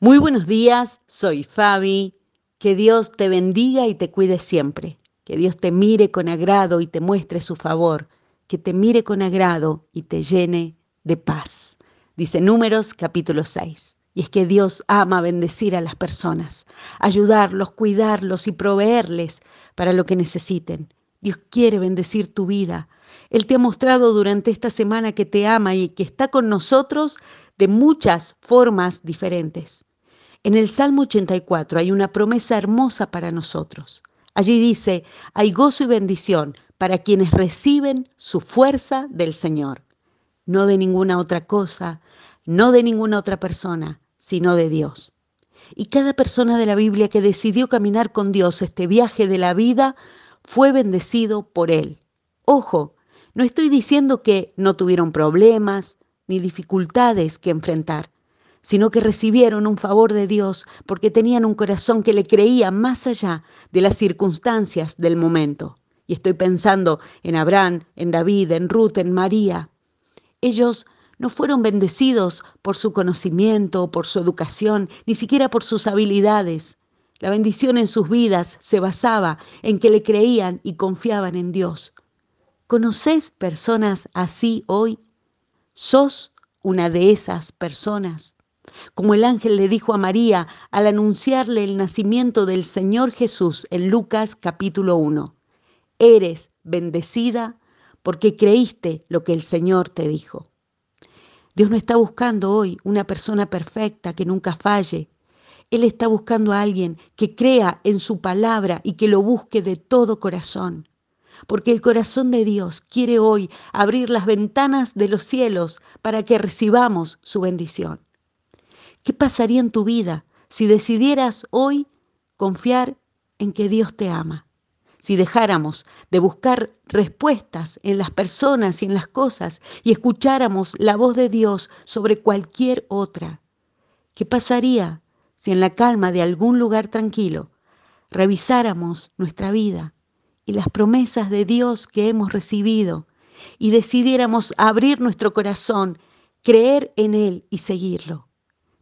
Muy buenos días, soy Fabi. Que Dios te bendiga y te cuide siempre. Que Dios te mire con agrado y te muestre su favor. Que te mire con agrado y te llene de paz. Dice Números capítulo 6. Y es que Dios ama bendecir a las personas, ayudarlos, cuidarlos y proveerles para lo que necesiten. Dios quiere bendecir tu vida. Él te ha mostrado durante esta semana que te ama y que está con nosotros de muchas formas diferentes. En el Salmo 84 hay una promesa hermosa para nosotros. Allí dice, hay gozo y bendición para quienes reciben su fuerza del Señor, no de ninguna otra cosa, no de ninguna otra persona, sino de Dios. Y cada persona de la Biblia que decidió caminar con Dios este viaje de la vida fue bendecido por Él. Ojo, no estoy diciendo que no tuvieron problemas ni dificultades que enfrentar sino que recibieron un favor de Dios porque tenían un corazón que le creía más allá de las circunstancias del momento. Y estoy pensando en Abraham, en David, en Ruth, en María. Ellos no fueron bendecidos por su conocimiento, por su educación, ni siquiera por sus habilidades. La bendición en sus vidas se basaba en que le creían y confiaban en Dios. ¿Conoces personas así hoy? ¿Sos una de esas personas? Como el ángel le dijo a María al anunciarle el nacimiento del Señor Jesús en Lucas capítulo 1. Eres bendecida porque creíste lo que el Señor te dijo. Dios no está buscando hoy una persona perfecta que nunca falle. Él está buscando a alguien que crea en su palabra y que lo busque de todo corazón. Porque el corazón de Dios quiere hoy abrir las ventanas de los cielos para que recibamos su bendición. ¿Qué pasaría en tu vida si decidieras hoy confiar en que Dios te ama? Si dejáramos de buscar respuestas en las personas y en las cosas y escucháramos la voz de Dios sobre cualquier otra. ¿Qué pasaría si en la calma de algún lugar tranquilo revisáramos nuestra vida y las promesas de Dios que hemos recibido y decidiéramos abrir nuestro corazón, creer en Él y seguirlo?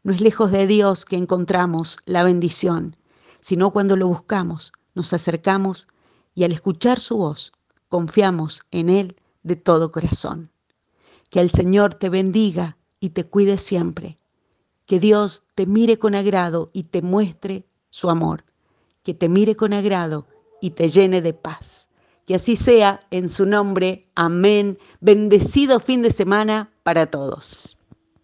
No es lejos de Dios que encontramos la bendición, sino cuando lo buscamos, nos acercamos y al escuchar su voz, confiamos en Él de todo corazón. Que el Señor te bendiga y te cuide siempre. Que Dios te mire con agrado y te muestre su amor. Que te mire con agrado y te llene de paz. Que así sea en su nombre. Amén. Bendecido fin de semana para todos.